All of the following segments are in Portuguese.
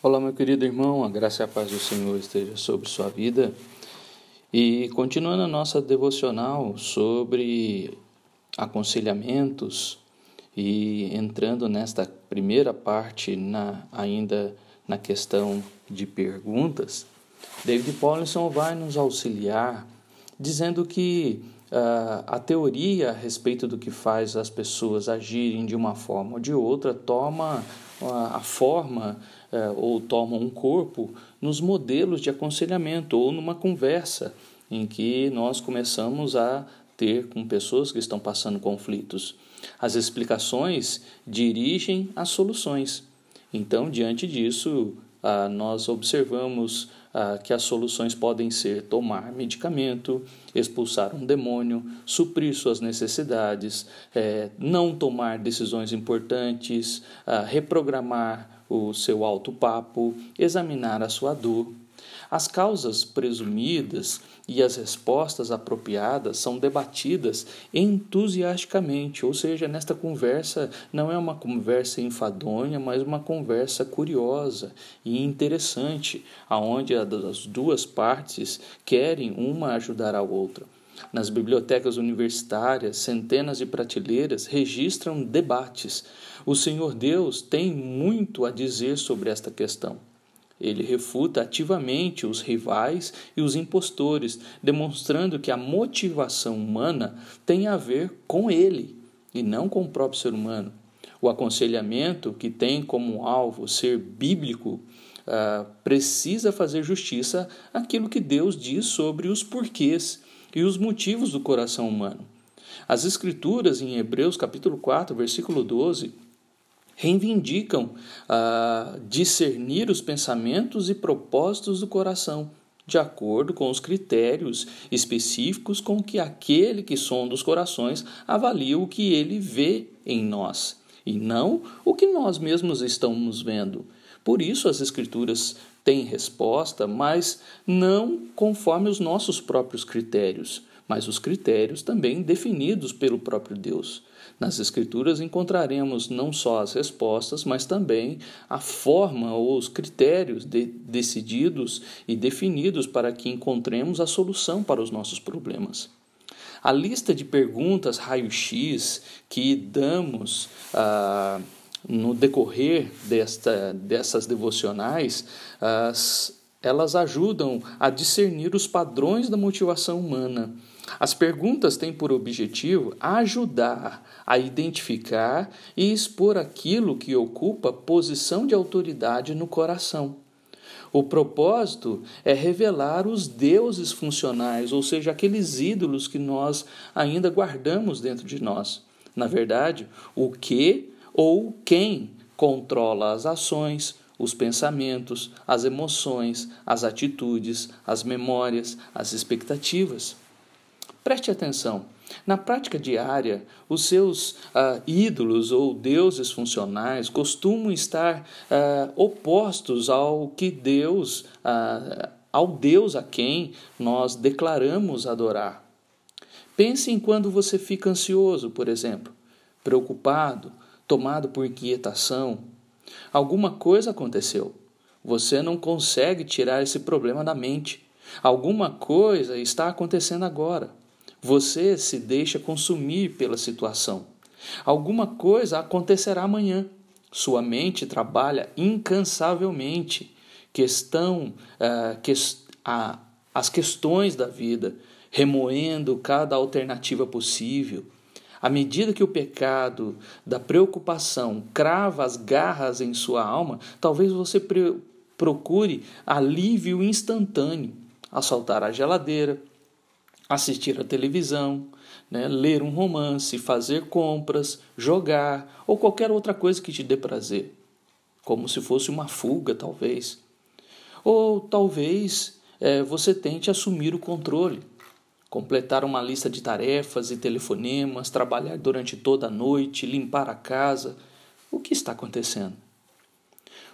Olá, meu querido irmão, a graça e a paz do Senhor esteja sobre sua vida. E continuando a nossa devocional sobre aconselhamentos e entrando nesta primeira parte na, ainda na questão de perguntas, David Paulinson vai nos auxiliar dizendo que uh, a teoria a respeito do que faz as pessoas agirem de uma forma ou de outra toma a forma uh, ou toma um corpo nos modelos de aconselhamento ou numa conversa em que nós começamos a ter com pessoas que estão passando conflitos. As explicações dirigem as soluções. Então, diante disso, nós observamos ah, que as soluções podem ser tomar medicamento, expulsar um demônio, suprir suas necessidades, é, não tomar decisões importantes, ah, reprogramar o seu alto papo, examinar a sua dor. As causas presumidas e as respostas apropriadas são debatidas entusiasticamente, ou seja, nesta conversa não é uma conversa enfadonha, mas uma conversa curiosa e interessante, aonde as duas partes querem uma ajudar a outra. Nas bibliotecas universitárias, centenas de prateleiras registram debates. O Senhor Deus tem muito a dizer sobre esta questão. Ele refuta ativamente os rivais e os impostores, demonstrando que a motivação humana tem a ver com ele e não com o próprio ser humano. O aconselhamento, que tem como alvo ser bíblico, uh, precisa fazer justiça àquilo que Deus diz sobre os porquês e os motivos do coração humano. As Escrituras, em Hebreus capítulo 4, versículo 12, reivindicam ah, discernir os pensamentos e propósitos do coração, de acordo com os critérios específicos com que aquele que sonda os corações avalia o que ele vê em nós, e não o que nós mesmos estamos vendo. Por isso as Escrituras têm resposta, mas não conforme os nossos próprios critérios, mas os critérios também definidos pelo próprio Deus. Nas Escrituras encontraremos não só as respostas, mas também a forma ou os critérios de, decididos e definidos para que encontremos a solução para os nossos problemas. A lista de perguntas raio-x que damos ah, no decorrer desta, dessas devocionais, as, elas ajudam a discernir os padrões da motivação humana as perguntas têm por objetivo ajudar a identificar e expor aquilo que ocupa posição de autoridade no coração. O propósito é revelar os deuses funcionais, ou seja, aqueles ídolos que nós ainda guardamos dentro de nós. Na verdade, o que ou quem controla as ações, os pensamentos, as emoções, as atitudes, as memórias, as expectativas. Preste atenção. Na prática diária, os seus uh, ídolos ou deuses funcionais costumam estar uh, opostos ao que Deus, uh, ao Deus a quem nós declaramos adorar. Pense em quando você fica ansioso, por exemplo, preocupado, tomado por inquietação. Alguma coisa aconteceu. Você não consegue tirar esse problema da mente. Alguma coisa está acontecendo agora. Você se deixa consumir pela situação. Alguma coisa acontecerá amanhã. Sua mente trabalha incansavelmente. Questão, uh, que, uh, as questões da vida, remoendo cada alternativa possível. À medida que o pecado da preocupação crava as garras em sua alma, talvez você procure alívio instantâneo. Assaltar a geladeira, assistir a televisão, né, ler um romance, fazer compras, jogar ou qualquer outra coisa que te dê prazer, como se fosse uma fuga, talvez. Ou talvez é, você tente assumir o controle, completar uma lista de tarefas e telefonemas, trabalhar durante toda a noite, limpar a casa. O que está acontecendo?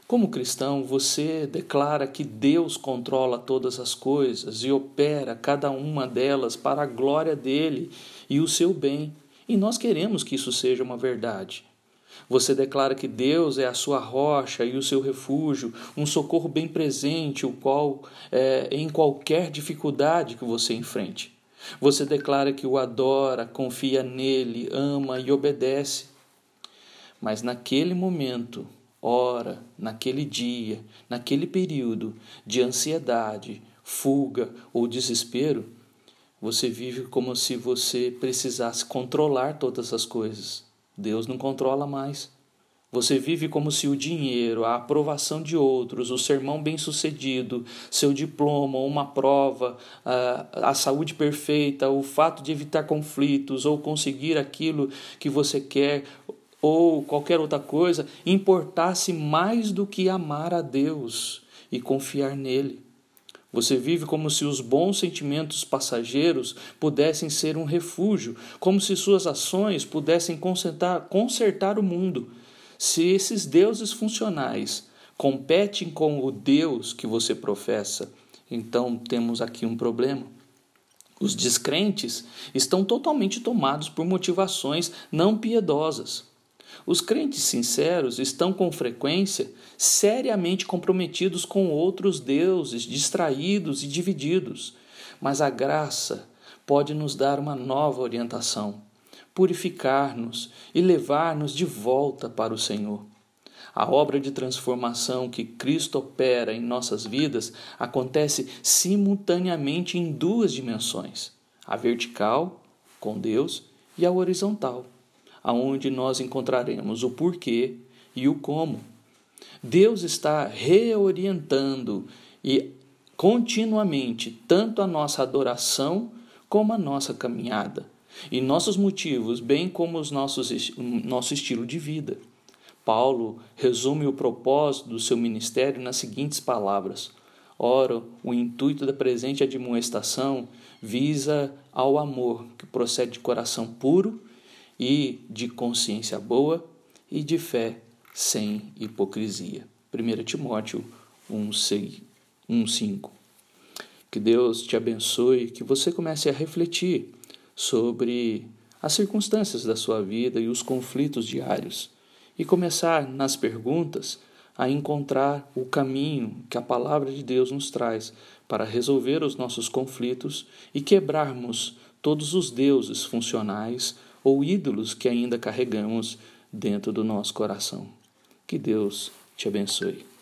Como cristão, você declara que Deus controla todas as coisas e opera cada uma delas para a glória dele e o seu bem. E nós queremos que isso seja uma verdade. Você declara que Deus é a sua rocha e o seu refúgio, um socorro bem presente, o qual é, em qualquer dificuldade que você enfrente. Você declara que o adora, confia nele, ama e obedece. Mas naquele momento, hora, naquele dia, naquele período de ansiedade, fuga ou desespero, você vive como se você precisasse controlar todas as coisas. Deus não controla mais. Você vive como se o dinheiro, a aprovação de outros, o sermão bem-sucedido, seu diploma, uma prova, a, a saúde perfeita, o fato de evitar conflitos ou conseguir aquilo que você quer ou qualquer outra coisa importasse mais do que amar a Deus e confiar nele. Você vive como se os bons sentimentos passageiros pudessem ser um refúgio, como se suas ações pudessem consertar, consertar o mundo. Se esses deuses funcionais competem com o Deus que você professa, então temos aqui um problema. Os descrentes estão totalmente tomados por motivações não piedosas. Os crentes sinceros estão com frequência seriamente comprometidos com outros deuses, distraídos e divididos, mas a graça pode nos dar uma nova orientação, purificar-nos e levar-nos de volta para o Senhor. A obra de transformação que Cristo opera em nossas vidas acontece simultaneamente em duas dimensões: a vertical, com Deus, e a horizontal, aonde nós encontraremos o porquê e o como. Deus está reorientando e continuamente tanto a nossa adoração como a nossa caminhada e nossos motivos, bem como os nossos nosso estilo de vida. Paulo resume o propósito do seu ministério nas seguintes palavras: Ora, o intuito da presente admoestação visa ao amor que procede de coração puro e de consciência boa e de fé sem hipocrisia. 1 Timóteo 1,5. Que Deus te abençoe, que você comece a refletir sobre as circunstâncias da sua vida e os conflitos diários e começar nas perguntas a encontrar o caminho que a palavra de Deus nos traz para resolver os nossos conflitos e quebrarmos todos os deuses funcionais ou ídolos que ainda carregamos dentro do nosso coração. Que Deus te abençoe.